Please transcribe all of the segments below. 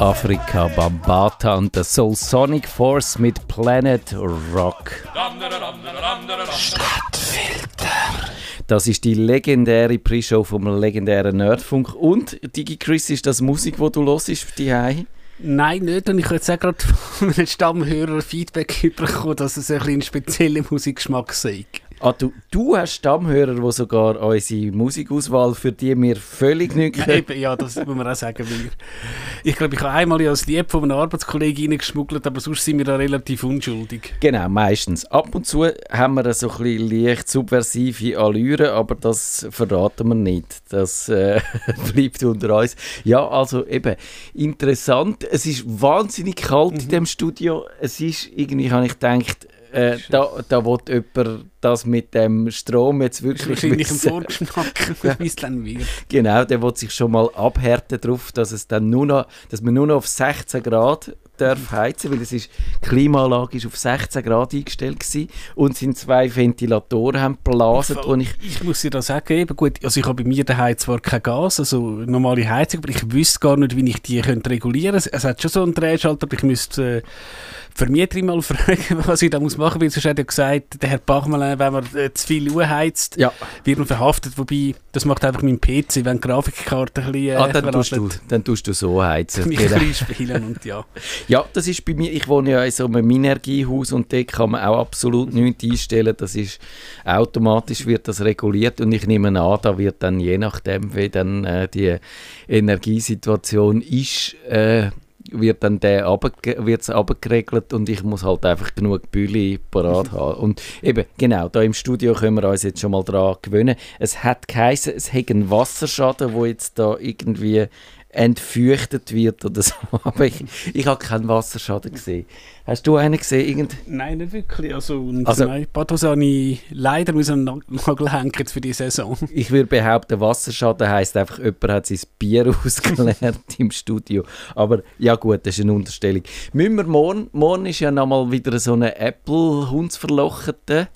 Afrika Bambata und der Soul Sonic Force mit Planet Rock. Stadtfilter. Das ist die legendäre Pre-Show vom legendären Nerdfunk. Und, Digi Chris, ist das Musik, die du hörst für die Nein, nicht. Und ich habe jetzt auch gerade von einem Stammhörer Feedback bekommen, dass es ein bisschen einen speziellen Musikgeschmack sei. Ah, du, du hast Stammhörer, die sogar unsere Musikauswahl, für die wir völlig nicht können. Ja, das muss man auch sagen. Weil ich glaube, ich habe einmal als Lieb von einem Arbeitskollegen reingeschmuggelt, aber sonst sind wir da relativ unschuldig. Genau, meistens. Ab und zu haben wir so ein bisschen leicht subversive Allüren, aber das verraten wir nicht. Das äh, bleibt unter uns. Ja, also eben, interessant. Es ist wahnsinnig kalt mhm. in dem Studio. Es ist, irgendwie habe ich gedacht, äh, da, da will jemand das mit dem Strom jetzt wirklich Wahrscheinlich im Vorgeschmack, wie es dann wird. Genau, der will sich schon mal abhärten darauf, dass, es dann nur noch, dass man nur noch auf 16 Grad darf heizen, weil es ist, die Klimaanlage ist auf 16 Grad eingestellt gewesen und sind zwei Ventilatoren haben geblasen. Ich, ich, ich muss dir das sagen, eben gut, also ich habe bei mir daheim zwar kein Gas, also normale Heizung, aber ich wüsste gar nicht, wie ich die könnte regulieren könnte. Es hat schon so einen Drehschalter, aber ich müsste... Äh, Vermieter mal fragen, was ich da muss machen muss, weil sonst hat er gesagt, der Herr Bachmann, äh, wenn man äh, zu viel Uhr heizt, ja. wird man verhaftet. Wobei, das macht einfach mein PC, wenn die Grafikkarte ein bisschen äh, ah, dann tust, du, dann tust du so heizen. Mich genau. spielen und ja. ja, das ist bei mir, ich wohne ja in so einem Minergiehaus und dort kann man auch absolut nichts einstellen. Das ist, automatisch wird das reguliert und ich nehme an, da wird dann je nachdem, wie dann äh, die Energiesituation ist, äh, wird dann der wird's abgeregelt und ich muss halt einfach genug Bühli parat haben. Und eben, genau, da im Studio können wir uns jetzt schon mal dran gewöhnen. Es hat geheißen, es hätte einen Wasserschaden, wo jetzt da irgendwie entfürchtet wird oder so. Aber ich, ich habe keinen Wasserschaden gesehen. Hast du einen gesehen? Irgend? Nein, nicht wirklich. Also, also nein, Pathos habe ich leider muss einen Nagel hängen für die Saison. Ich würde behaupten, Wasserschaden heisst einfach, jemand hat sein Bier ausgeleert im Studio. Aber ja gut, das ist eine Unterstellung. Müssen wir morgen, morgen ist ja nochmal wieder so eine Apple-Hundsverlochete.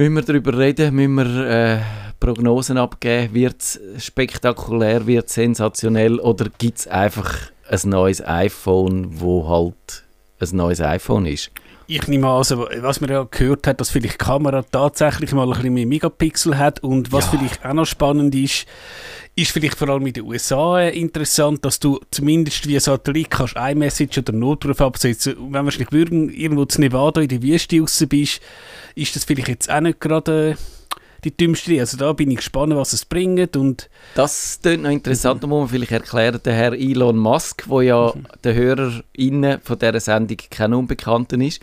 Müssen wir darüber reden? Müssen wir äh, Prognosen abgeben? Wird es spektakulär, wird es sensationell oder gibt es einfach ein neues iPhone, wo halt ein neues iPhone ist? Ich nehme an, also, was man ja gehört hat, dass vielleicht die Kamera tatsächlich mal ein bisschen mehr Megapixel hat und was ja. vielleicht auch noch spannend ist, ist vielleicht vor allem in den USA äh, interessant, dass du zumindest via Satellit kannst iMessage oder Notruf absetzen. Und wenn wahrscheinlich irgendwo zu Nevada in der Wüste raus bist, ist das vielleicht jetzt auch nicht gerade... Die dümmste. Also da bin ich gespannt, was es bringt. Und das klingt noch interessant, da muss man vielleicht erklären, der Herr Elon Musk, der ja mhm. der HörerInnen von dieser Sendung kein Unbekannter ist,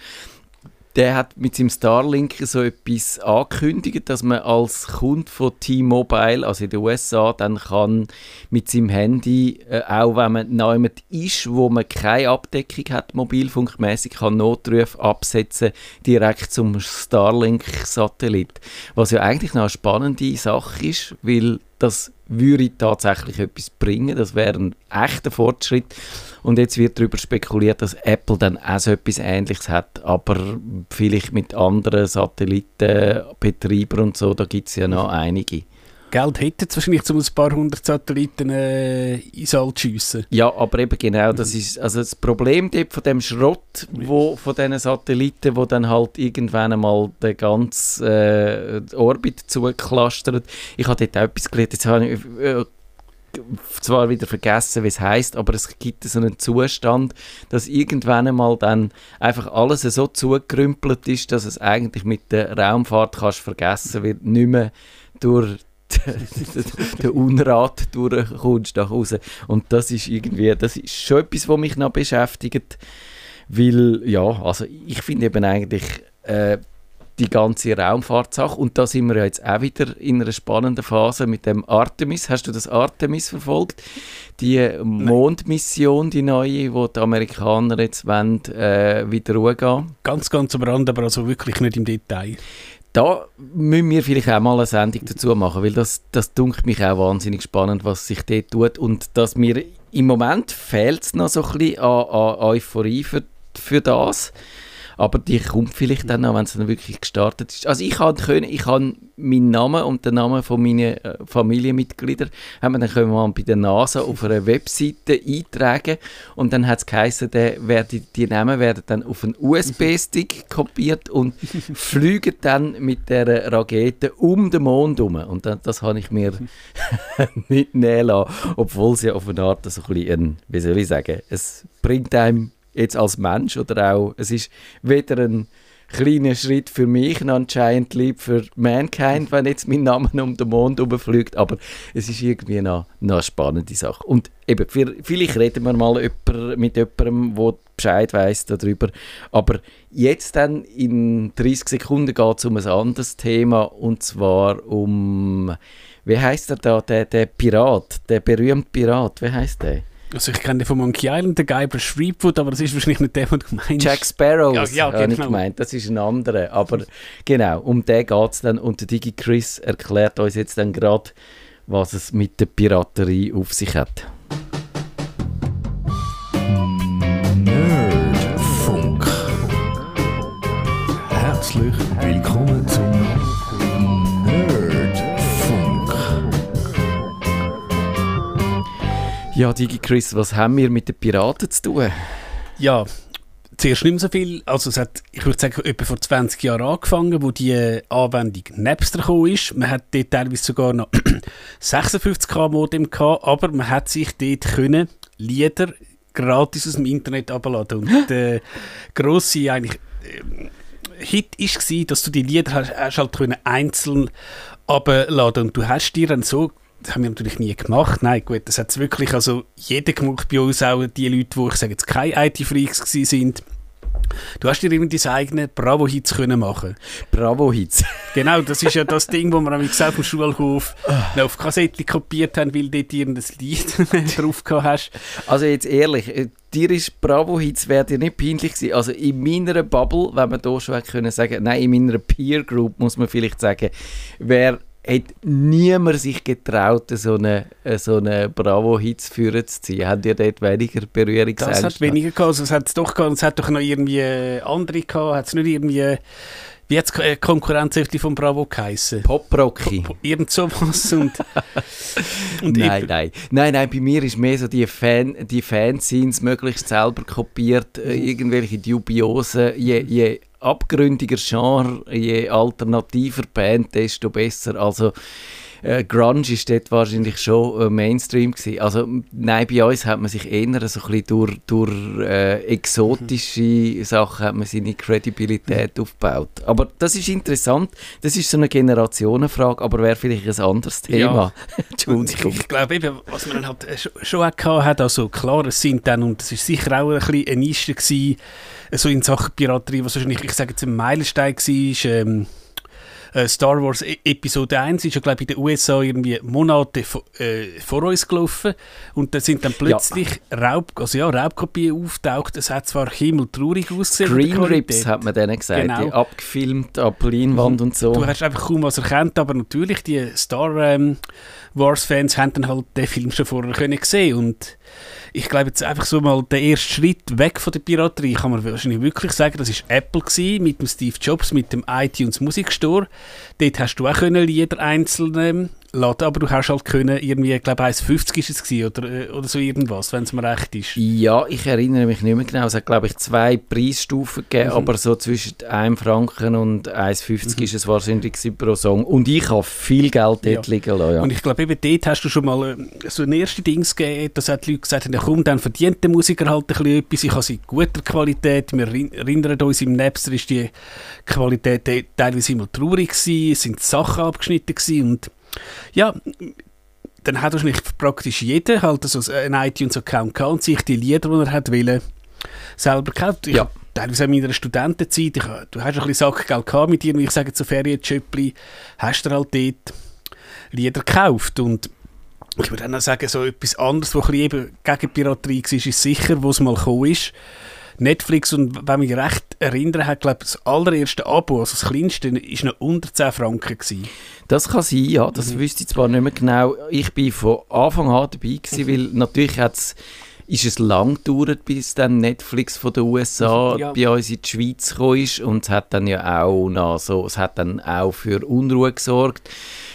der hat mit seinem Starlink so etwas angekündigt, dass man als Kunde von T-Mobile, also in den USA, dann kann mit seinem Handy, äh, auch wenn man jemand ist, wo man keine Abdeckung hat, mobilfunkmäßig, kann Notrufe absetzen direkt zum Starlink-Satellit. Was ja eigentlich noch eine spannende Sache ist, weil das würde tatsächlich etwas bringen. Das wäre ein echter Fortschritt. Und jetzt wird darüber spekuliert, dass Apple dann auch so etwas Ähnliches hat, aber vielleicht mit anderen Satellitenbetreibern und so, da gibt es ja noch einige. Geld hätte es wahrscheinlich, um ein paar hundert Satelliten äh, ins All zu schiessen. Ja, aber eben genau, das ist also das Problem dort von dem Schrott, wo, von diesen Satelliten, wo dann halt irgendwann einmal den ganzen äh, Orbit zuklastert. Ich habe dort auch etwas gelernt, jetzt habe ich äh, zwar wieder vergessen, wie es heißt, aber es gibt so einen Zustand, dass irgendwann einmal dann einfach alles so zugerümpelt ist, dass es eigentlich mit der Raumfahrt kannst vergessen wird, nicht mehr durch der Unrat durchkommst nach Hause. Und das ist irgendwie, das ist schon etwas, was mich noch beschäftigt, weil, ja, also ich finde eben eigentlich äh, die ganze Raumfahrtsache und da sind wir ja jetzt auch wieder in einer spannenden Phase mit dem Artemis. Hast du das Artemis verfolgt? Die Mondmission, die neue, wo die Amerikaner jetzt wollen, äh, wieder Ruhe gehen? Ganz, ganz am Rand, aber also wirklich nicht im Detail. Da müssen wir vielleicht auch mal eine Sendung dazu machen, weil das, das dunkelt mich auch wahnsinnig spannend, was sich dort tut und dass mir im Moment fehlt es noch so ein bisschen an, an Euphorie für, für das. Aber die kommt vielleicht dann noch, wenn es dann wirklich gestartet ist. Also ich kann können, ich kann meinen Namen und den Namen von meinen äh, Familienmitgliedern haben wir dann können wir bei der NASA auf einer Webseite eintragen und dann hat es geheißen, der werde, die Namen werden dann auf einen USB-Stick kopiert und fliegen dann mit der Rakete um den Mond herum. Und das, das habe ich mir nicht nehmen lassen, obwohl ja auf eine Art so ein bisschen, ein, wie soll ich sagen, es bringt einem jetzt als Mensch oder auch, es ist weder ein kleiner Schritt für mich und anscheinend lieb für Mankind, wenn jetzt mein Name um den Mond rumfliegt, aber es ist irgendwie noch, noch eine spannende Sache. Und eben, für, vielleicht reden wir mal mit jemandem, der Bescheid weiss darüber, aber jetzt dann in 30 Sekunden geht es um ein anderes Thema und zwar um, wie heißt er da, der, der Pirat, der berühmte Pirat, wie heißt der? Also ich kenne den von Monkey Island, den Guybrush Threepwood, aber das ist wahrscheinlich nicht der, den du meinst. Jack Sparrow, ja, ja, habe genau. ich gemeint. Das ist ein anderer. Aber genau, um den geht es dann. Und der Digi Chris erklärt uns jetzt dann gerade, was es mit der Piraterie auf sich hat. Ja, Digi Chris, was haben wir mit den Piraten zu tun? Ja, zuerst nicht mehr so viel. Also es hat, ich würde sagen, etwa vor 20 Jahren angefangen, wo die äh, Anwendung Napster gekommen ist. Man hat dort teilweise sogar noch 56k Modem gehabt, aber man hat sich dort können Lieder gratis aus dem Internet abladen. Und der grosse eigentlich ähm, Hit war, dass du die Lieder hast, hast halt können einzeln abladen und du hast dir dann so das haben wir natürlich nie gemacht. Nein, gut, das hat wirklich also jeder gemacht bei uns, auch die Leute, die ich sage jetzt keine IT-Freaks sind. Du hast dir irgendwie deine eigenen Bravo-Hits können machen. Bravo-Hits. Genau, das ist ja das Ding, wo wir am auf dem Schulhof noch auf Kassette kopiert haben, weil dort irgendein Lied drauf gehabt hast. Also jetzt ehrlich, äh, dir ist Bravo-Hits wäre dir nicht peinlich gewesen. Also in meiner Bubble, wenn man da schon hätte können sagen, nein, in meiner Peer Group muss man vielleicht sagen, wer hat niemand sich getraut, so eine, so eine Bravo-Hits führen zu ziehen. Habt ihr dort weniger Berührungsängste? Das hat weniger gehabt, also es hat es doch gehabt, es hat doch noch irgendwie andere gehabt, hat es nicht irgendwie, wie hat es Konkurrenzhefte von Bravo geheissen? Pop-Rocky. Irgend sowas und, und nein, nein. Nein, nein, bei mir ist mehr so die, Fan, die Fanscenes möglichst selber kopiert, äh, irgendwelche dubiosen, je, je abgründiger Genre, je alternativer Band, desto besser. Also äh, Grunge ist dort wahrscheinlich schon äh, Mainstream gewesen. Also nein, bei uns hat man sich eher so ein bisschen durch, durch äh, exotische Sachen hat man seine Credibilität aufgebaut. Aber das ist interessant, das ist so eine Generationenfrage, aber wäre vielleicht ein anderes Thema. Entschuldigung. Ich, ich glaube eben, was man dann halt äh, schon, auch gehabt hat, also klar, es sind dann, und es ist sicher auch ein bisschen eine Nische gewesen, äh, so in Sachen Piraterie, was wahrscheinlich, ich sage jetzt ein Meilenstein war, ist, ähm, äh, Star Wars E- Episode 1 ist ja, glaube ich, in den USA irgendwie Monate äh, vor uns gelaufen und da sind dann plötzlich Raub, also ja, Raubkopien auftaucht. Es hat zwar himmeltraurig ausgesehen. Green Rips hat man denen gesagt, Genau. die abgefilmt ab Leinwand und so. Du hast einfach kaum was erkannt, aber natürlich, die Star ähm, Wars-Fans haben dann halt den Film schon vorher können sehen und ich glaube jetzt einfach so mal der erste Schritt weg von der Piraterie kann man wahrscheinlich wirklich sagen, das ist Apple gewesen, mit dem Steve Jobs, mit dem iTunes Musikstore. Dort hast du auch können Lieder einzeln laden, aber du hast halt können irgendwie, ich glaube 1,50 ist es gewesen, oder, äh, oder so irgendwas, wenn es mir recht ist. Ja, ich erinnere mich nicht mehr genau. Es hat, glaube ich, zwei Preisstufen gegeben, Mhm. aber so zwischen 1 Franken und 1,50 ist es wahrscheinlich pro Song. Und ich habe viel Geld dort Ja. liegen lassen. Ja. Und ich glaube, eben dort hast du schon mal äh, so ein erstes Dings gegeben, dass auch die Leute gesagt haben, ja komm, dann verdient der Musiker halt ein bisschen etwas, ich habe sie in guter Qualität, wir rin- erinnern uns, im Napster ist die Qualität te- teilweise immer traurig gewesen, es sind Sachen abgeschnitten gewesen und ja, dann hat wahrscheinlich praktisch jeder halt so einen iTunes-Account gehabt und sich die Lieder, die er hat wollen, selber gekauft. Ich Ja. Teilweise in meiner Studentenzeit, ich, du hast ein bisschen Sackgeld gehabt mit irgendwie, ich sage so Ferienjöppli, hast du halt dort Lieder gekauft und ich würde auch noch sagen, so etwas anderes, was ein bisschen eben gegen Piraterie war, ist sicher, wo es mal gekommen ist. Netflix, und wenn mich recht erinnere, hat, glaube ich, das allererste Abo, also das kleinste, ist noch unter 10 Franken gewesen. Das kann sein, ja. Das Mhm. wüsste ich zwar nicht mehr genau. Ich bin von Anfang an dabei gewesen, weil natürlich hat es ist es lang gedauert, bis dann Netflix von den USA Ja. bei uns in die Schweiz gekommen ist und es hat dann ja auch noch so, es hat dann auch für Unruhe gesorgt.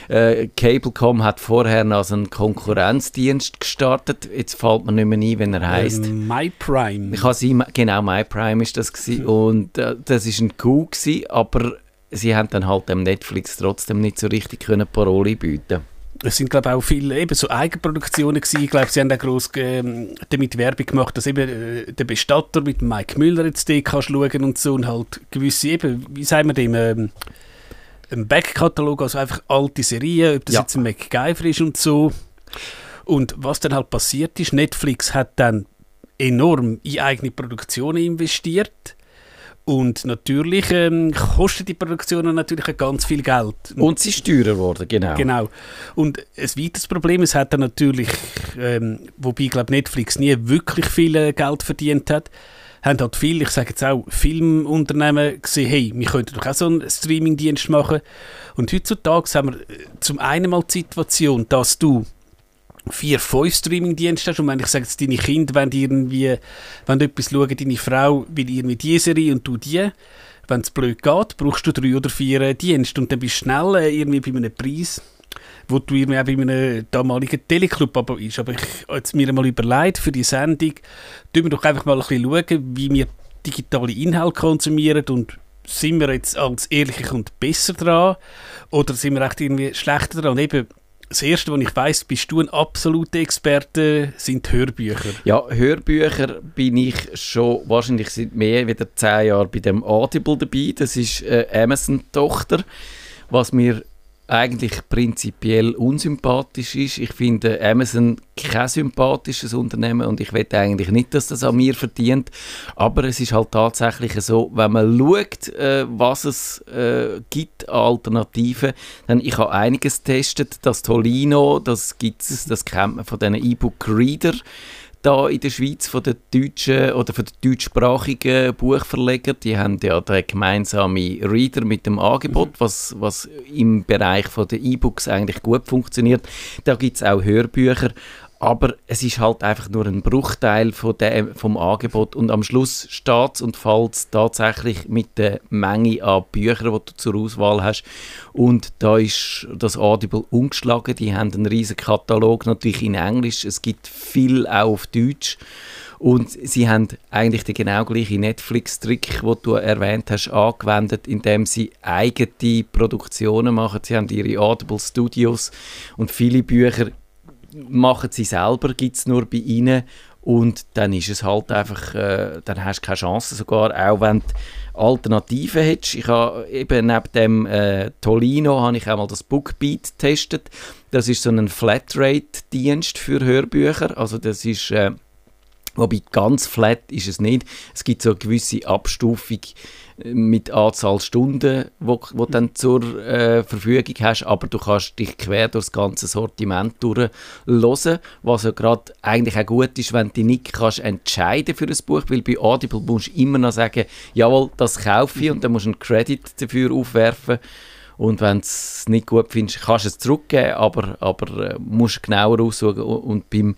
Äh, Cablecom hat vorher noch einen Konkurrenzdienst gestartet. Jetzt fällt mir nicht mehr ein, wenn er heißt. Ähm, MyPrime. Ich habe genau, MyPrime ist das gewesen. und äh, das ist ein Coup gewesen, aber sie haben dann halt dem Netflix trotzdem nicht so richtig können Paroli bieten. Es sind, glaube auch viele eben so Eigenproduktionen gewesen. Ich glaube, sie haben auch gross ähm, damit Werbung gemacht, dass eben äh, der Bestatter mit Mike Müller jetzt den kannst schauen und so und halt gewisse eben, wie sagen wir dem, ähm, ein Backkatalog, also einfach alte Serien, ob das Ja. jetzt ein MacGyver ist und so. Und was dann halt passiert ist, Netflix hat dann enorm in eigene Produktionen investiert und natürlich ähm, kosten die Produktionen natürlich auch ganz viel Geld. Und sie ist teurer geworden, genau. Genau. Und ein weiteres Problem, es hat dann natürlich, ähm, wobei ich glaube Netflix nie wirklich viel äh, Geld verdient hat, haben halt viele, ich sage jetzt auch, Filmunternehmen gesehen, hey, wir könnten doch auch so einen Streamingdienst machen. Und heutzutage haben wir äh, zum einen mal die Situation, dass du vier, fünf Streamingdienste hast. Und wenn ich sage jetzt, deine Kinder wollen irgendwie, wenn du etwas schauen, deine Frau will irgendwie die Serie und du die, wenn es blöd geht, brauchst du drei oder vier äh, Dienste. Und dann bist du schnell irgendwie bei einem Preis, wo du auch bei einem damaligen Teleclub aber ist. Aber ich habe mir mal überlegt, für die Sendung, tun wir doch einfach mal ein bisschen schauen, wie wir digitale Inhalte konsumieren und sind wir jetzt als ehrlicher und besser dran oder sind wir echt irgendwie schlechter dran? Und eben, das Erste, was ich weiss, bist du ein absoluter Experte, sind Hörbücher. Ja, Hörbücher bin ich schon wahrscheinlich seit mehr als zehn Jahren bei dem Audible dabei. Das ist äh, Amazon-Tochter, was mir eigentlich prinzipiell unsympathisch ist. Ich finde Amazon kein sympathisches Unternehmen und ich will eigentlich nicht, dass das an mir verdient. Aber es ist halt tatsächlich so, wenn man schaut, äh, was es äh, gibt an Alternativen, dann ich habe einiges getestet. Das Tolino, das gibt es, das kennt man von diesen E-Book-Reader da in der Schweiz von den deutschen oder von den deutschsprachigen Buchverlegern, die haben ja den gemeinsamen Reader mit dem Angebot, was, was im Bereich von der E-Books eigentlich gut funktioniert. Da gibt es auch Hörbücher, aber es ist halt einfach nur ein Bruchteil von dem, vom Angebot. Und am Schluss steht und fällt tatsächlich mit der Menge an Büchern, die du zur Auswahl hast. Und da ist das Audible umgeschlagen, die haben einen riesen Katalog, natürlich in Englisch, es gibt viel auch auf Deutsch. Und sie haben eigentlich den genau gleichen Netflix-Trick, den du erwähnt hast, angewendet, indem sie eigene Produktionen machen. Sie haben ihre Audible Studios und viele Bücher machen sie selber, gibt es nur bei ihnen und dann ist es halt einfach, äh, dann hast du keine Chance sogar, auch wenn du Alternativen hättest. Ich habe eben neben dem äh, Tolino habe ich auch mal das Bookbeat getestet. Das ist so ein Flatrate-Dienst für Hörbücher, also das ist... Äh, Wobei ganz flat ist es nicht. Es gibt so eine gewisse Abstufung mit Anzahl Stunden, wo du dann zur äh, Verfügung hast, aber du kannst dich quer durch das ganze Sortiment durchhören, was ja gerade eigentlich auch gut ist, wenn du dich nicht kannst entscheiden für ein Buch, weil bei Audible musst du immer noch sagen, jawohl, das kaufe ich und dann musst du einen Credit dafür aufwerfen. Und wenn du es nicht gut findest, kannst du es zurückgeben, aber, aber äh, musst genauer aussuchen und beim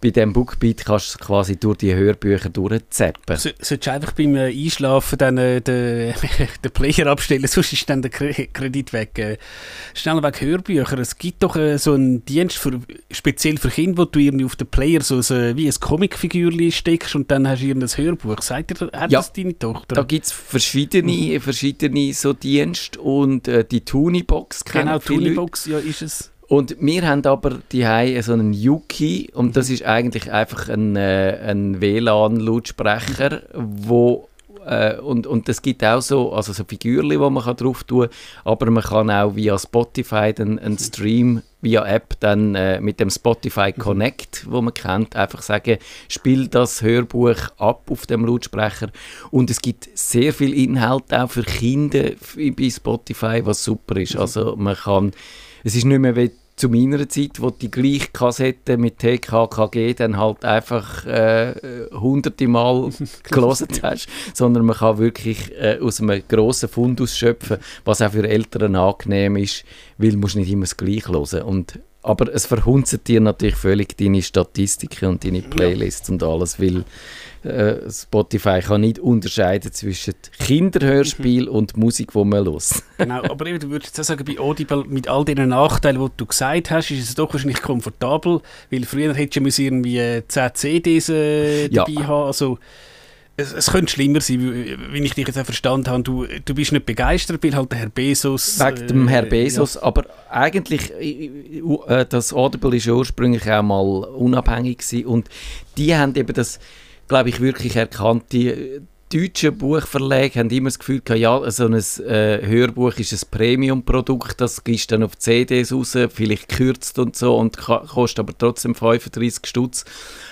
bei diesem Bookbeat kannst du quasi durch die Hörbücher durchzappen. So, solltest du einfach beim äh, Einschlafen dann äh, den, den Player abstellen, sonst ist dann der Kre Kredit weg. Äh, schnell weg Hörbücher. Es gibt doch äh, so einen Dienst für, speziell für Kinder, wo du irgendwie auf den Player so, so wie ein Comicfigürchen steckst und dann hast du irgendein Hörbuch. Sagt dir, hat Ja. das deine Tochter? Da gibt es verschiedene, verschiedene so Dienste und äh, die Tunibox kennen genau, viele Leute. Tunibox, ja, ist es. Und wir haben aber die so einen Yuki und das ist eigentlich einfach ein, äh, ein WLAN-Lautsprecher, wo äh, und, und es gibt auch so, also so Figürchen, die man kann drauf tun kann, aber man kann auch via Spotify dann einen Stream via App dann äh, mit dem Spotify Connect, wo man kennt, einfach sagen, spiel das Hörbuch ab auf dem Lautsprecher. Und es gibt sehr viel Inhalt auch für Kinder bei Spotify, was super ist. Also man kann, es ist nicht mehr wie zu meiner Zeit, wo die gleiche Kassette mit TKKG dann halt einfach äh, hunderte Mal gelesen hast, sondern man kann wirklich äh, aus einem grossen Fundus schöpfen, was auch für Eltern angenehm ist, weil musst nicht immer das Gleiche hören. Und aber es verhunzt dir natürlich völlig deine Statistiken und deine Playlists und alles, weil äh, Spotify kann nicht unterscheiden zwischen Kinderhörspiel Mhm. und Musik, die man hört. Genau, aber du würdest jetzt auch sagen, bei Audible, mit all den Nachteilen, die du gesagt hast, ist es doch wahrscheinlich komfortabel, weil früher hättest du irgendwie äh, 10 CDs äh, Ja. dabei haben, also es, es könnte schlimmer sein, wenn ich dich jetzt auch verstanden habe, du, du bist nicht begeistert, weil halt der Herr Bezos... Wegen dem äh, Herr Bezos, aber eigentlich, äh, äh, das Audible ist ja ursprünglich auch mal unabhängig gewesen. Und die haben eben das, glaube ich, wirklich erkannt. Die äh, deutschen Buchverlage haben immer das Gefühl gehabt, ja, so ein äh, Hörbuch ist ein Premium-Produkt, das gehst dann auf CDs raus, vielleicht gekürzt und so und kostet aber trotzdem 35 Stutz.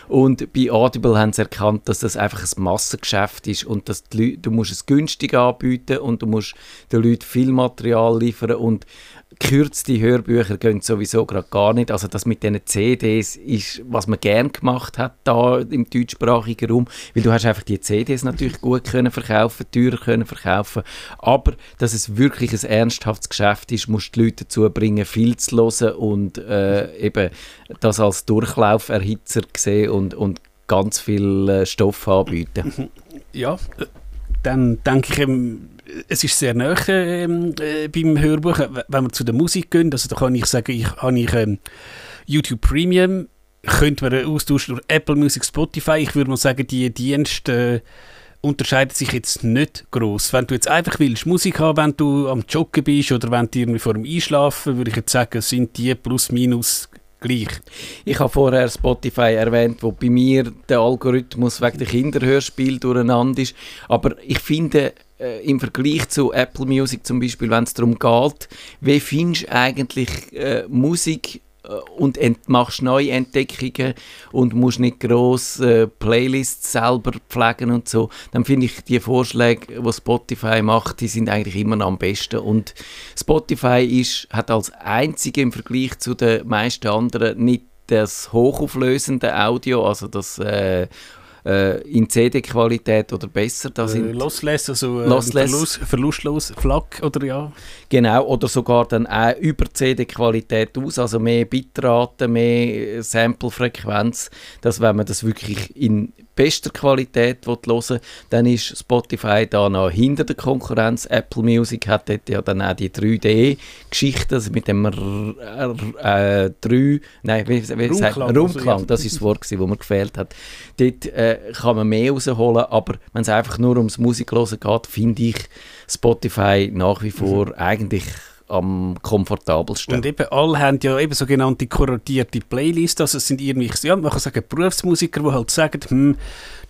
Und bei Audible haben sie erkannt, dass das einfach ein Massengeschäft ist und dass du musst es günstig anbieten und du musst den Leuten viel Material liefern und gekürzte Hörbücher gehen sowieso gerade gar nicht. Also das mit diesen CDs ist, was man gern gemacht hat da im deutschsprachigen Raum, weil du hast einfach die CDs natürlich gut können verkaufen, teurer können verkaufen, aber dass es wirklich ein ernsthaftes Geschäft ist, musst du die Leute dazu bringen, viel zu hören und äh, eben das als Durchlauferhitzer sehen und, und ganz viel äh, Stoff anbieten. Ja, dann denke ich, es ist sehr nah ähm, äh, beim Hörbuch. Wenn wir zu der Musik gehen, also da kann ich sagen, ich habe ich ähm, YouTube Premium, könnte man austauschen durch Apple Music, Spotify. Ich würde mal sagen, die Dienste äh, unterscheiden sich jetzt nicht groß. Wenn du jetzt einfach willst Musik haben, wenn du am Joggen bist oder wenn du irgendwie vor dem Einschlafen, würde ich jetzt sagen, sind die plus minus gleich. Ich habe vorher Spotify erwähnt, wo bei mir der Algorithmus wegen der Kinderhörspiel durcheinander ist. Aber ich finde, äh, im Vergleich zu Apple Music zum Beispiel, wenn es darum geht, wie findest du eigentlich äh, Musik äh, und machst neue Entdeckungen und musst nicht gross äh, Playlists selber pflegen und so, dann finde ich die Vorschläge, die Spotify macht, die sind eigentlich immer am besten. Und Spotify ist, hat als einzige im Vergleich zu den meisten anderen nicht das hochauflösende Audio, also das äh, äh, in CD-Qualität oder besser. Da Äh, sind lossless, also äh, Lossless. Verlust, verlustlos, FLAC oder ja. Genau, oder sogar dann auch über CD-Qualität aus, also mehr Bitrate, mehr Sample-Frequenz, dass wenn man das wirklich in bester Qualität hören dann ist Spotify da noch hinter der Konkurrenz. Apple Music hat dort ja dann auch die 3D-Geschichte, also mit dem R R äh, 3, nein, wie, wie sagt man? Raumklang, also, ja. das ist das Wort, das mir gefehlt hat. Dort äh, kann man mehr rausholen, aber wenn es einfach nur ums Musiklosen geht, finde ich Spotify nach wie vor eigentlich am komfortabelsten. Und eben alle haben ja eben sogenannte kuratierte Playlists, also es sind irgendwie, ja, man kann sagen Berufsmusiker, die halt sagen, hm,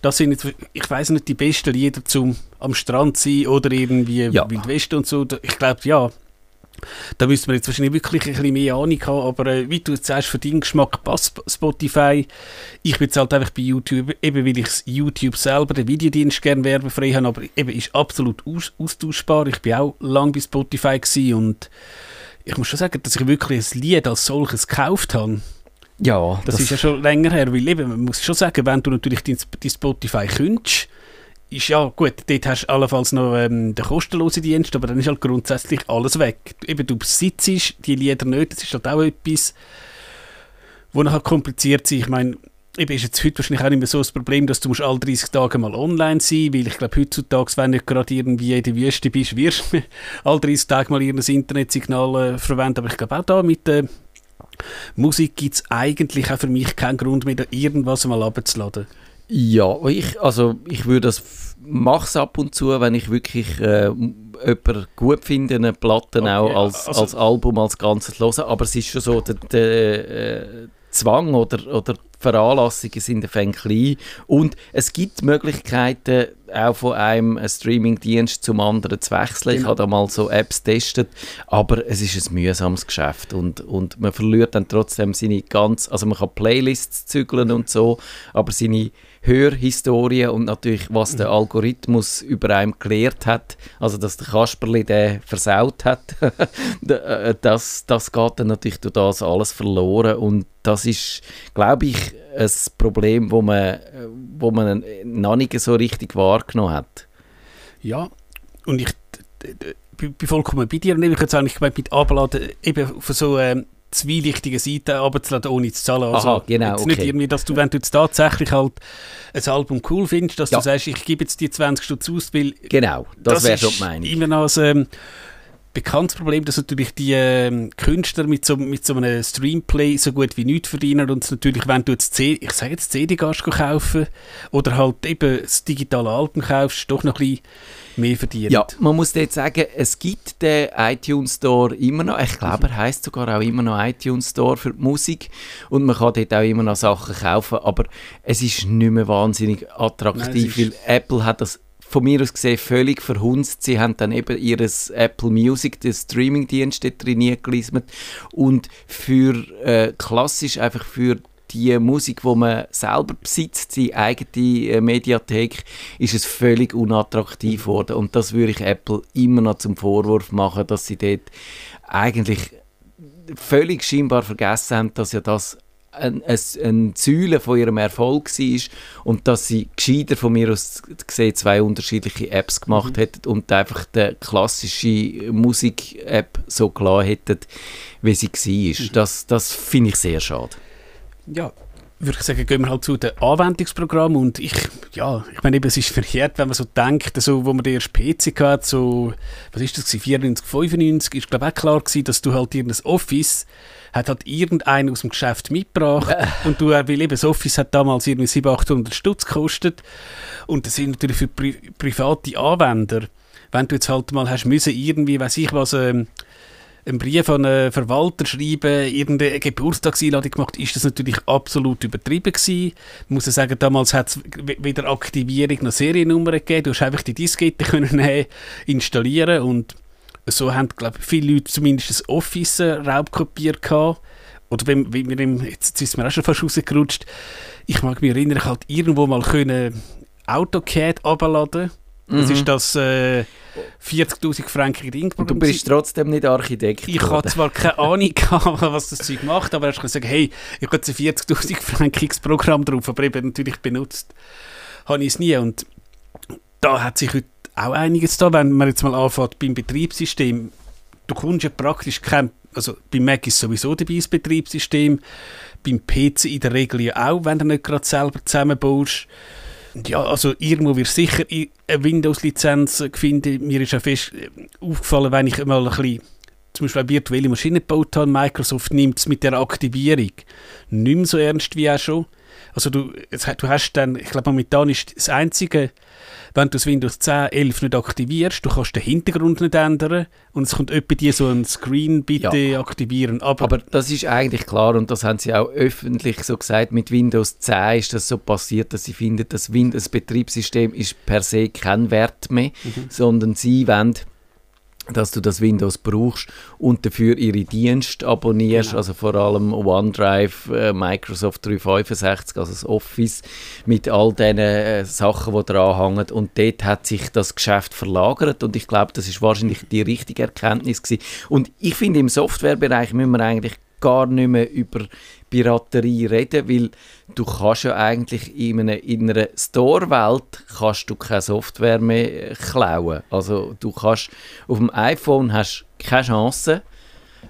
das sind jetzt, ich weiß nicht, die besten Lieder zum am Strand sein oder irgendwie Ja. Wild West und so. Ich glaube, ja, da müsste man jetzt wahrscheinlich wirklich ein bisschen mehr Ahnung haben, aber äh, wie du jetzt sagst, für deinen Geschmack passt Sp- Spotify. Ich halt einfach bei YouTube, eben weil ich das YouTube selber, den Videodienst gerne werbefrei habe, aber eben ist absolut aus austauschbar. Ich bin auch lange bei Spotify und ich muss schon sagen, dass ich wirklich ein Lied als solches gekauft habe. ja, Das, ist ja schon länger her, weil eben, man muss schon sagen, wenn du natürlich dein, dein Spotify könntest, ist ja gut, dort hast du allenfalls noch ähm, den kostenlosen Dienst, aber dann ist halt grundsätzlich alles weg. Eben, du besitzt die Lieder nicht, das ist halt auch etwas, wo nachher kompliziert ist. Ich meine, eben ist jetzt heute wahrscheinlich auch nicht mehr so das Problem, dass du musst alle 30 Tage mal online sein, weil ich glaube heutzutage, wenn du gerade irgendwie in der Wüste bist, wirst du alle 30 Tage mal irgendein Internetsignal äh, verwenden, aber ich glaube auch da mit der Musik gibt es eigentlich auch für mich keinen Grund mehr, da irgendwas mal abzuladen. Ja, ich, also ich würde das mach's ab und zu, wenn ich wirklich äh, jemanden gut finde, eine Platte Okay, auch als, also- als Album, als Ganzes hören, aber es ist schon so, der, der äh, Zwang oder, oder die Veranlassungen sind ein klein und es gibt Möglichkeiten, auch von einem Streamingdienst zum anderen zu wechseln. Ich Genau. habe da mal so Apps getestet, aber es ist ein mühsames Geschäft und, und man verliert dann trotzdem seine ganz, also man kann Playlists zügeln und so, aber seine Hörhistorie und natürlich, was der Algorithmus über einem gelehrt hat, also dass der Kasperli den versaut hat, äh, das, das geht dann natürlich durch das alles verloren und das ist, glaube ich, ein Problem, wo man, wo man noch nicht so richtig wahrgenommen hat. Ja, und ich bin vollkommen bei dir. Und ich jetzt eigentlich mit Abladen eben von so ähm, zwielichtigen Seiten runterzuladen, ohne zu zahlen. Also Aha, genau, jetzt nicht okay. irgendwie, dass du, wenn du jetzt tatsächlich halt ein Album cool findest, dass Ja. du sagst, ich gebe jetzt die 20 Stutz aus, weil Genau, das, wäre schon Meinung. immer noch ein ähm, bekanntes Problem, dass natürlich die ähm, Künstler mit so, mit so einem Streamplay so gut wie nichts verdienen und natürlich, wenn du jetzt C ich sage jetzt CD gehst kaufen oder halt eben das digitale Album kaufst, doch noch ein bisschen mehr verdienen. Ja, man muss jetzt sagen, es gibt den iTunes Store immer noch. Ich glaube, er heißt sogar auch immer noch iTunes Store für die Musik und man kann dort auch immer noch Sachen kaufen, aber es ist nicht mehr wahnsinnig Nein, attraktiv, es weil Apple hat das von mir aus gesehen völlig verhunzt. Sie haben dann eben ihres Apple Music, den Streamingdienst, dort drin gelismet und für äh, klassisch einfach für die Musik, die man selber besitzt, die eigene äh, Mediathek, ist es völlig unattraktiv geworden. Und das würde ich Apple immer noch zum Vorwurf machen, dass sie dort eigentlich völlig scheinbar vergessen haben, dass ja das ein, ein, ein Säule von ihrem Erfolg war und dass sie gescheiter von mir aus gesehen zwei unterschiedliche Apps gemacht hätten und einfach die klassische Musik-App so klar hätten, wie sie war. Das, das finde ich sehr schade. ja, würde ich sagen, gehen wir halt zu den Anwendungsprogrammen und ich, ja, ich meine eben, es ist verkehrt, wenn man so denkt, so, wo man den ersten PC hatte, so, was ist das gewesen, 94, 95, ist glaube ich auch klar gewesen, dass du halt irgendein Office hat halt irgendeiner aus dem Geschäft mitgebracht und du, äh, weil eben das Office hat damals irgendwie 700, 800 Stutz gekostet und das sind natürlich für pri private Anwender, wenn du jetzt halt mal hast müssen irgendwie, weiß ich was, ähm, einen Brief an einen Verwalter schreiben, irgendeine Geburtstagseinladung gemacht, ist das natürlich absolut übertrieben gewesen. Ich muss ja sagen, damals hat es weder Aktivierung noch Seriennummer gegeben. Du hast einfach die Diskette können nehmen, installieren und so haben, glaube ich, viele Leute zumindest das Office raubkopiert gehabt. Oder wenn, wenn wir im, jetzt, ist mir auch schon fast rausgerutscht, ich mag mich erinnern, ich halt irgendwo mal können AutoCAD abladen. Das Mhm. ist das äh, 40'000 Franken Ding. Und du bist trotzdem nicht Architekt Ich hatte zwar keine Ahnung, was das Zeug macht, aber hast gesagt, hey, ich habe jetzt ein 40'000 frankiges Programm drauf, aber eben natürlich benutzt habe ich es nie. Und da hat sich heute auch einiges da, wenn man jetzt mal anfängt beim Betriebssystem. Du kommst ja praktisch kein, also beim Mac ist sowieso dabei das Betriebssystem, beim PC in der Regel ja auch, wenn du nicht gerade selber zusammenbaust. Ja, also irgendwo wird sicher eine Windows-Lizenz äh, finden. Mir ist ja fest äh, aufgefallen, wenn ich mal ein bisschen zum Beispiel eine virtuelle Maschine gebaut habe, Microsoft nimmt es mit der Aktivierung nicht mehr so ernst wie auch schon. Also du, du hast dann, ich glaube momentan ist das Einzige, wenn du das Windows 10, 11 nicht aktivierst, du kannst den Hintergrund nicht ändern und es kommt etwa dir so ein Screen, bitte Ja. aktivieren. Aber, Aber das ist eigentlich klar und das haben sie auch öffentlich so gesagt. Mit Windows 10 ist das so passiert, dass sie finden, das Windows-Betriebssystem ist per se kein Wert mehr, sondern sie wollen, dass du das Windows brauchst und dafür ihre Dienste abonnierst, Genau. also vor allem OneDrive, äh, Microsoft 365, also das Office mit all diesen äh, Sachen, die dran hängen. Und dort hat sich das Geschäft verlagert und ich glaube, das ist wahrscheinlich die richtige Erkenntnis gewesen. Und ich finde, im Softwarebereich müssen wir eigentlich gar nicht mehr über Piraterie reden, weil du kannst ja eigentlich in einer, in einer Store-Welt kannst du keine Software mehr äh, klauen. Also du kannst auf dem iPhone hast keine Chance,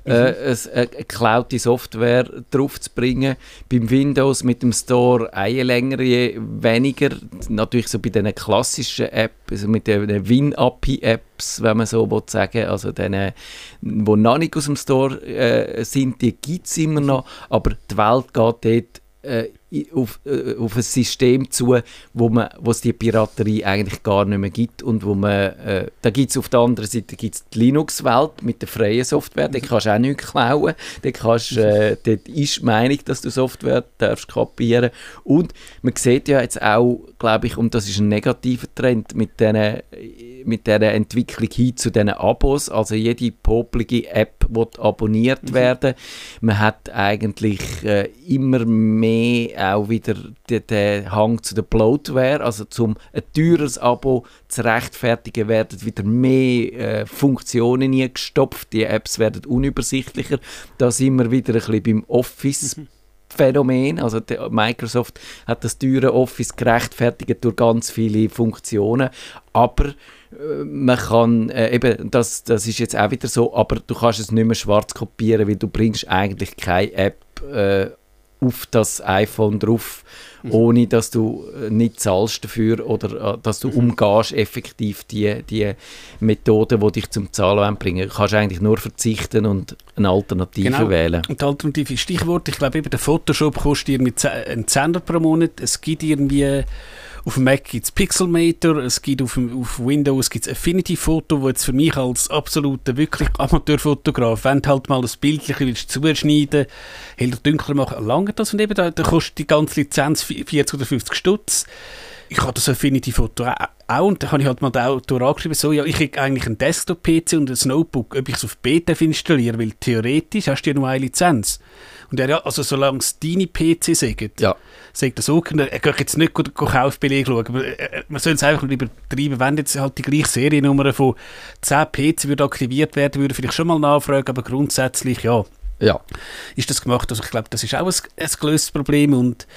äh, äh, eine geklaute Software drauf zu bringen. Beim Windows mit dem Store eine längere, je weniger. Natürlich so bei den klassischen Apps, also mit den Win-API-Apps, wenn man so will sagen also denen, die noch nicht aus dem Store äh, sind, die gibt es immer noch, aber die Welt geht dort äh, auf, äh, auf ein System zu, wo man, es die Piraterie eigentlich gar nicht mehr gibt und wo man, äh, da gibt es auf der anderen Seite gibt's die Linux-Welt mit der freien Software, da kannst du auch nichts klauen, da kannst, äh, dort ist die Meinung, dass du Software darfst kapieren und man sieht ja jetzt auch, glaube ich, und das ist ein negativer Trend mit diesen mit dieser Entwicklung hin zu diesen Abos, also jede popelige App wird abonniert werden. Man hat eigentlich äh, immer mehr auch wieder den Hang zu der Bloatware, also zum ein teures Abo zu rechtfertigen, werden wieder mehr äh, Funktionen gestopft, die Apps werden unübersichtlicher. Da sind wir wieder ein bisschen beim Office Phänomen. Also der, Microsoft hat das teure Office gerechtfertigt durch ganz viele Funktionen, aber äh, man kann, äh, eben, das, das ist jetzt auch wieder so, aber du kannst es nicht mehr schwarz kopieren, weil du bringst eigentlich keine App äh, auf das iPhone drauf, mhm. ohne dass du äh, nicht zahlst dafür oder äh, dass du mhm. umgehst effektiv die, die Methoden, die dich zum Zahlen bringen. Du kannst eigentlich nur verzichten und eine Alternative genau. wählen. Und die Alternative ist Stichwort, ich glaube eben der Photoshop kostet irgendwie einen Zehner pro Monat, es gibt irgendwie auf dem Mac gibt es Pixelmator, es gibt auf, auf Windows gibt's Affinity Photo, wo jetzt für mich als absoluter wirklich Amateurfotograf, wenn du halt mal ein Bild willst zuschneiden, heller dunkler machen, lange das und eben da, da kostet die ganze Lizenz 40 oder 50 Stutz. Ich habe das Affinity Photo auch und da habe ich halt mal den Autor angeschrieben, so, ja, ich habe eigentlich einen Desktop-PC und ein Notebook, ob ich es auf Beta installiere, weil theoretisch hast du ja nur eine Lizenz. Und er ja, also solange es deine PC sagt, ja. sagt er okay, er geht jetzt nicht Kaufbeleg schauen, aber äh, man soll es einfach nicht übertreiben, wenn jetzt halt die gleiche Seriennummer von 10 PC würde aktiviert werden, würde vielleicht schon mal nachfragen, aber grundsätzlich, ja, ja. ist das gemacht. Also ich glaube, das ist auch ein, ein gelöstes Problem und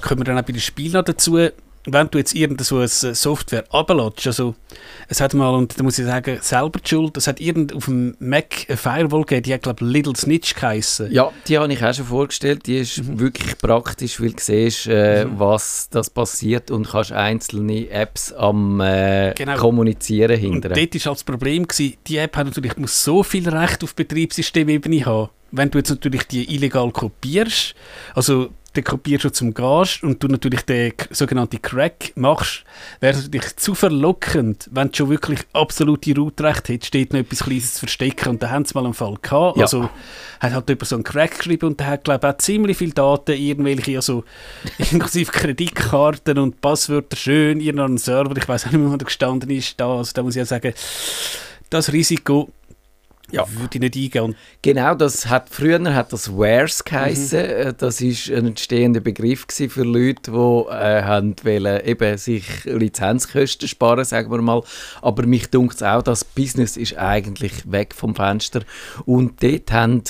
kommen wir dann auch bei den Spielen noch dazu wenn du jetzt irgend so eine Software abladest, also es hat mal, und da muss ich sagen, selber die Schuld, es hat irgend auf dem Mac eine Firewall gegeben, die hat, glaube ich, Little Snitch geheissen. Ja, die habe ich auch schon vorgestellt, die ist mhm. wirklich praktisch, weil du siehst, äh, mhm. was das passiert und kannst einzelne Apps am äh, genau. Kommunizieren hindern. Und dort war halt das Problem, gewesen, die App hat natürlich muss so viel Recht auf Betriebssystemebene haben wenn du jetzt natürlich die illegal kopierst, also den kopierst du zum Gast und du natürlich den sogenannten Crack machst, wäre es natürlich zu verlockend, wenn du schon wirklich absolute Routrecht hättest, steht noch etwas Kleines zu verstecken und da haben sie mal einen Fall gehabt. Ja. Also hat halt jemand so einen Crack geschrieben und der hat glaube ich auch ziemlich viele Daten, irgendwelche, also inklusive Kreditkarten und Passwörter schön, irgendeinen Server, ich weiß nicht mehr, wo da gestanden ist, da, also da muss ich ja sagen, das Risiko ja. würde ich nicht eingehen. Genau, das hat, früher hat das Wares geheissen. Mhm. Äh, das war ein entstehender Begriff für Leute, die äh, haben wollen, eben sich Lizenzkosten sparen, sagen wir mal. Aber mich dunkt auch, das Business ist eigentlich weg vom Fenster. Und dort haben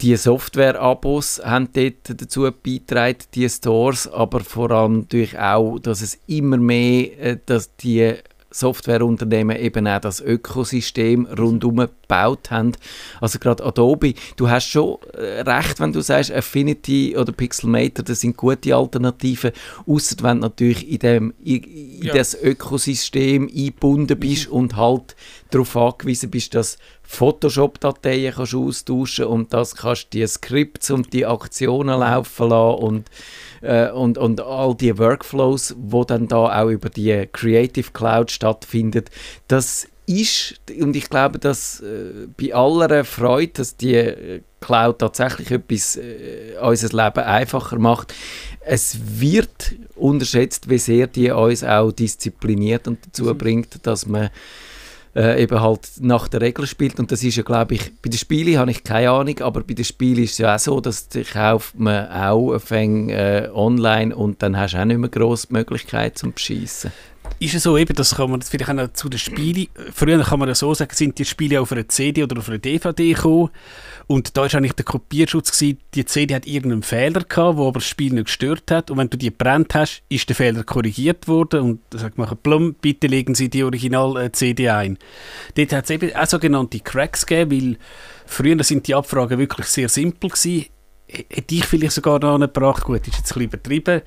die Software-Abos haben dort dazu beigetragen, die Stores, aber vor allem natürlich auch, dass es immer mehr, äh, dass die Softwareunternehmen eben auch das Ökosystem rundum gebaut haben. Also gerade Adobe, du hast schon äh, recht, wenn du sagst, Affinity oder Pixelmator, das sind gute Alternativen, außer wenn du natürlich in, dem, in, in ja. das Ökosystem eingebunden bist mhm. und halt darauf angewiesen bist, dass Photoshop-Dateien kannst austauschen und das kannst die Skripts und die Aktionen laufen lassen und äh, und, und all die Workflows, wo dann da auch über die Creative Cloud stattfinden, das ist, und ich glaube, dass äh, bei aller Freude, dass die äh, Cloud tatsächlich etwas äh, unser Leben einfacher macht, es wird unterschätzt, wie sehr die uns auch diszipliniert und dazu mhm. bringt, dass man äh, eben halt nach der Regel spielt. Und das ist ja, glaube ich, bei den Spielen habe ich keine Ahnung, aber bei den Spielen ist es ja auch so, dass die kauft man auch fäng, äh, online und dann hast du auch nicht mehr grosse Möglichkeit zum Beschissen ist es so, eben, das kann man vielleicht auch zu den Spielen, früher kann man ja so sagen, sind die Spiele auf einer CD oder auf einer DVD gekommen. Und da war eigentlich der Kopierschutz gewesen, die CD hat irgendeinen Fehler gehabt, wo aber das Spiel nicht gestört hat. Und wenn du die brennt hast, ist der Fehler korrigiert worden und sagt man, plum, bitte legen Sie die Original-CD ein. Dort hat es eben auch sogenannte Cracks gegeben, weil früher sind die Abfragen wirklich sehr simpel gewesen, hätte ich vielleicht sogar noch gebracht, gut, ist jetzt ein bisschen übertrieben,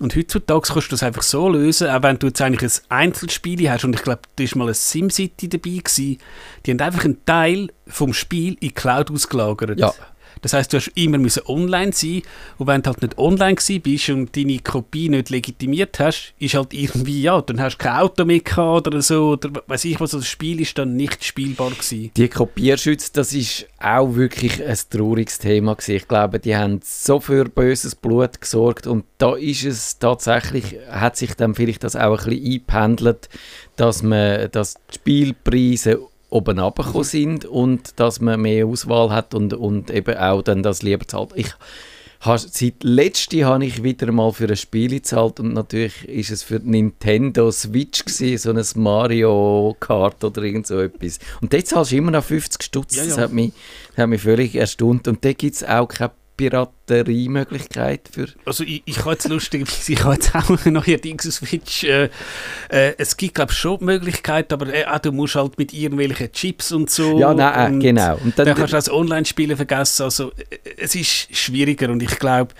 und heutzutage kannst du das einfach so lösen, auch wenn du jetzt eigentlich ein Einzelspiel hast, und ich glaube, da war mal ein SimCity dabei, gewesen, die haben einfach einen Teil vom Spiel in die Cloud ausgelagert. Ja. Das heißt, du hast immer müssen online sein und wenn du halt nicht online bist und deine Kopie nicht legitimiert hast, ist halt irgendwie, ja, dann hast du kein Auto mehr oder so oder weiß ich was, das Spiel ist dann nicht spielbar gewesen. Die Kopierschütze, das ist auch wirklich ein trauriges Thema gewesen. Ich glaube, die haben so für böses Blut gesorgt und da ist es tatsächlich, hat sich dann vielleicht das auch ein bisschen eingependelt, dass man, dass die Spielpreise oben runtergekommen sind und dass man mehr Auswahl hat und, und eben auch dann das lieber zahlt. Ich habe, seit letztem habe ich wieder mal für ein Spiel gezahlt und natürlich ist es für Nintendo Switch gewesen, so ein Mario Kart oder irgend so etwas. Und dort zahlst du immer noch 50 Stutz. Ja, ja. Das, hat mich, das hat mich völlig erstaunt. Und da gibt es auch keine Pirateriemöglichkeit für... Also ich, ich habe jetzt lustigerweise, ich habe jetzt auch neuerdings auf Switch, äh, äh, es gibt glaube ich schon Möglichkeiten, aber äh, auch du musst halt mit irgendwelchen Chips und so. Ja, nein, und äh, genau. Und dann, dann kannst du das Online-Spielen vergessen, also äh, es ist schwieriger und ich glaube,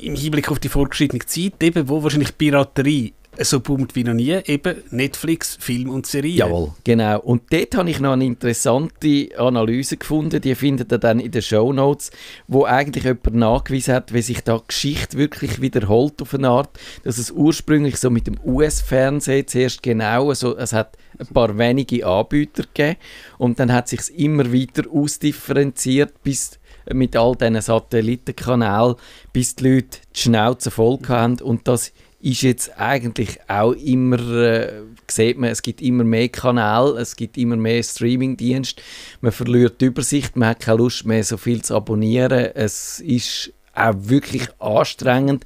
im Hinblick auf die vorgeschrittene Zeit, eben, wo wahrscheinlich Piraterie so boomt wie noch nie, eben Netflix, Film und Serien. Jawohl, genau. Und dort habe ich noch eine interessante Analyse gefunden, die findet ihr dann in den Show Notes, wo eigentlich jemand nachgewiesen hat, wie sich da Geschichte wirklich wiederholt auf eine Art, dass es ursprünglich so mit dem US-Fernsehen zuerst genau so, es hat ein paar wenige Anbieter gegeben und dann hat sich immer weiter ausdifferenziert bis mit all diesen Satellitenkanälen, bis die Leute die Schnauze voll haben und das ist jetzt eigentlich auch immer, äh, sieht man, es gibt immer mehr Kanäle, es gibt immer mehr Streamingdienste, man verliert die Übersicht, man hat keine Lust mehr, so viel zu abonnieren, es ist auch wirklich anstrengend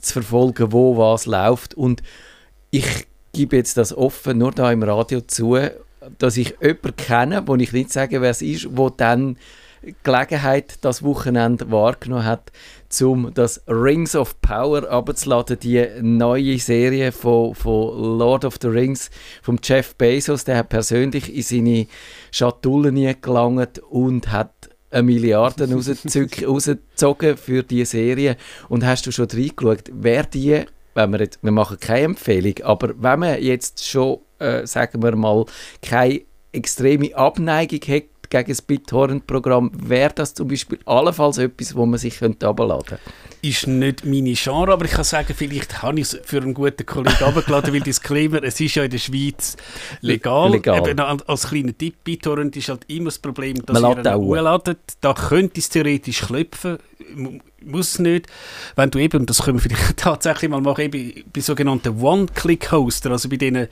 zu verfolgen, wo was läuft. Und ich gebe jetzt das offen nur da im Radio zu, dass ich jemanden kenne, wo ich nicht sage, wer es ist, wo dann Gelegenheit das Wochenende wahrgenommen hat, um das Rings of Power abzuladen, die neue Serie von, von Lord of the Rings vom Jeff Bezos. Der hat persönlich in seine Schatullen gelangt und hat eine Milliarde rausgezogen für diese Serie. Und hast du schon reingeschaut, wer die, wenn wir, jetzt, wir machen keine Empfehlung, aber wenn man jetzt schon, äh, sagen wir mal, keine extreme Abneigung hat gegen das BitTorrent-Programm, wäre das zum Beispiel allenfalls etwas, wo man sich herunterladen könnte? Ist nicht meine Genre, aber ich kann sagen, vielleicht habe ich es für einen guten Kollegen abgeladen, weil Disclaimer, es ist ja in der Schweiz legal. legal. Eben als kleiner Tipp, BitTorrent ist halt immer das Problem, dass man ihr hochladet. Da könnte es theoretisch klopfen, muss es nicht. Wenn du eben, und das können wir vielleicht tatsächlich mal machen, eben bei sogenannten One-Click-Hoster, also bei denen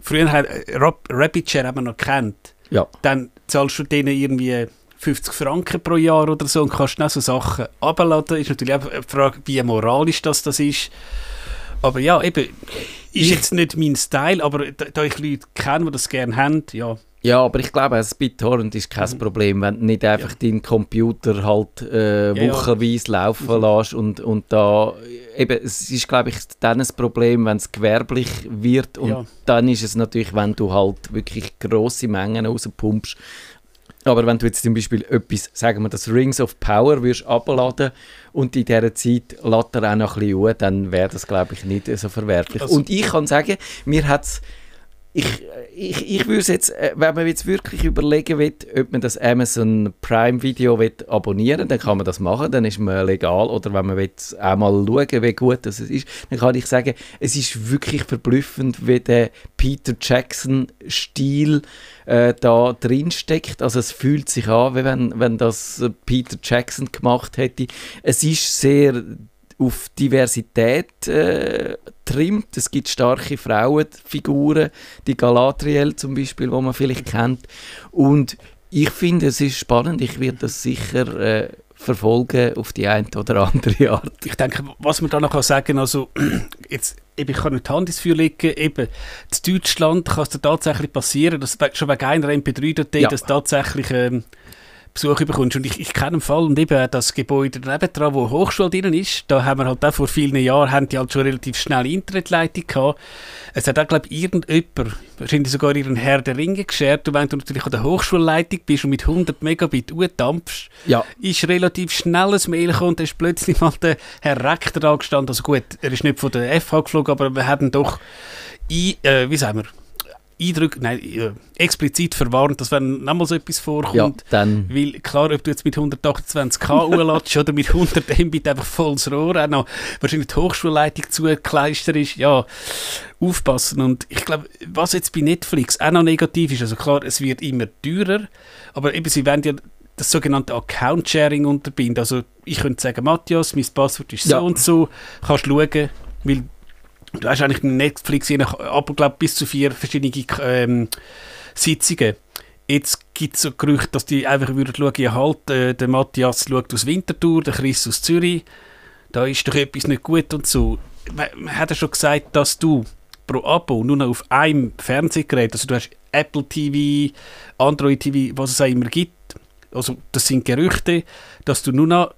früher hat äh, RapidShare haben wir noch kennt, ja. dann zahlst du denen irgendwie 50 Franken pro Jahr oder so und kannst dann so Sachen abladen. Ist natürlich auch eine Frage, wie moralisch das, das ist. Aber ja, eben, ist jetzt nicht mein Style, aber da, da ich Leute kenne, die das gerne haben, ja. Ja, aber ich glaube, ein BitTorrent ist kein mhm. Problem, wenn du nicht einfach ja. deinen Computer halt äh, wochenweise ja, ja. laufen mhm. lässt und, und da, eben, es ist glaube ich dann ein Problem, wenn es gewerblich wird und dann ist es natürlich, wenn du halt wirklich grosse Mengen rauspumpst. Aber wenn du jetzt zum Beispiel etwas, sagen wir das Rings of Power würdest abladen und in dieser Zeit lädt er auch noch ein bisschen an, dann wäre das glaube ich nicht so verwerflich. Also, und ich kann sagen, mir hat es ich, ich, ich würde jetzt, äh, wenn man jetzt wirklich überlegen will, ob man das Amazon Prime Video will abonnieren dann kann man das machen, dann ist man legal. Oder wenn man will auch mal schauen wie gut das ist, dann kann ich sagen, es ist wirklich verblüffend, wie der Peter Jackson-Stil äh, da drin steckt. Also es fühlt sich an, wie wenn, wenn das Peter Jackson gemacht hätte. Es ist sehr auf Diversität äh, trimmt. Es gibt starke Frauenfiguren, die Galadriel zum Beispiel, wo man vielleicht kennt. Und ich finde, es ist spannend. Ich werde das sicher äh, verfolgen auf die eine oder andere Art. Ich denke, was man da noch sagen kann, also jetzt eben, ich kann nicht die Hand ins Feuer legen, eben, in Deutschland kann es tatsächlich passieren, dass schon wegen einer MP3-Datei, ja. dass tatsächlich ähm, Besuch bekommst. Und ich, ich kenne einen Fall und eben das Gebäude nebendran, wo Hochschule drin ist, da haben wir halt auch vor vielen Jahren, haben die halt schon relativ schnell Internetleitung gehabt. Es hat auch, glaube ich, irgendjemand, wahrscheinlich sogar ihren Herr der Ringe geschert. Und wenn du natürlich an der Hochschulleitung bist und mit 100 Megabit dampfst, ja. ist relativ schnell ein Mail gekommen und da ist plötzlich mal der Herr Rektor da gestanden. Also gut, er ist nicht von der FH geflogen, aber wir haben doch, ein, äh, wie sagen wir, Eindrücke, nein, äh, explizit verwarnt, dass wenn nochmal so etwas vorkommt, ja, dann. weil klar, ob du jetzt mit 128k uhrlatsch oder mit 100 Mbit einfach volles Rohr, auch noch wahrscheinlich die Hochschulleitung zugekleistert ist, ja, aufpassen. Und ich glaube, was jetzt bei Netflix auch noch negativ ist, also klar, es wird immer teurer, aber eben, sie werden ja das sogenannte Account-Sharing unterbinden. Also ich könnte sagen, Matthias, mein Passwort ist ja. so und so, kannst schauen, weil Du hast eigentlich Netflix je nach Abo, glaube bis zu vier verschiedene ähm, Sitzungen. Jetzt gibt es so Gerüchte, dass die einfach würden schauen, halt, äh, der Matthias schaut aus Winterthur, der Chris aus Zürich, da ist doch etwas nicht gut und so. Man, man hat ja schon gesagt, dass du pro Abo nur noch auf einem Fernsehgerät, also du hast Apple TV, Android TV, was es auch immer gibt, also das sind Gerüchte, dass du nur noch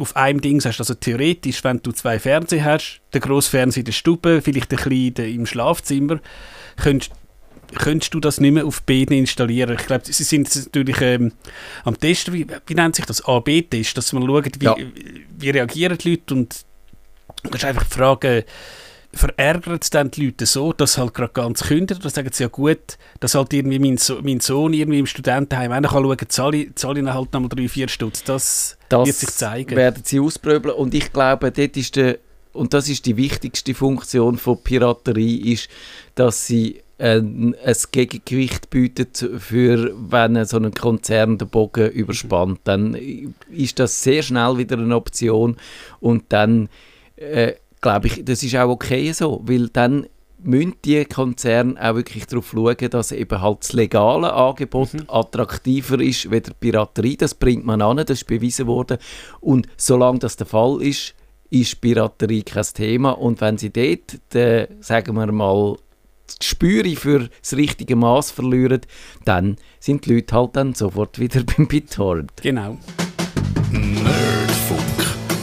auf einem Ding hast. Also theoretisch, wenn du zwei Fernseher hast, der grosse Fernseher in der Stube, vielleicht der kleine im Schlafzimmer, könntest, könntest du das nicht mehr auf beiden installieren. Ich glaube, sie sind natürlich ähm, am Testen, wie, wie nennt sich das? A-B-Test, dass man schaut, wie, Ja. wie reagieren die Leute und du kannst einfach fragen, verärgert es dann die Leute so, dass sie halt gerade ganz kündigen oder sagen sie ja gut, dass halt irgendwie mein, so mein Sohn irgendwie im Studentenheim auch schauen kann, zahle ich, zahle ich halt nochmal drei, vier Stutz. Das, Das wird sich zeigen. werden sie ausprobeln und ich glaube, dort ist der, und das ist die wichtigste Funktion von Piraterie, ist, dass sie ein, ein Gegengewicht bietet für, wenn so ein Konzern den Bogen überspannt, dann ist das sehr schnell wieder eine Option und dann äh, glaube ich, das ist auch okay so, weil dann müssen die Konzerne auch wirklich darauf schauen, dass eben halt das legale Angebot attraktiver ist wie die Piraterie. Das bringt man an, das ist bewiesen worden. Und solange das der Fall ist, ist Piraterie kein Thema. Und wenn sie dort, den, sagen wir mal, die Spüre für das richtige Maß verlieren, dann sind die Leute halt dann sofort wieder beim BitTorrent. Genau. Nerdfunk.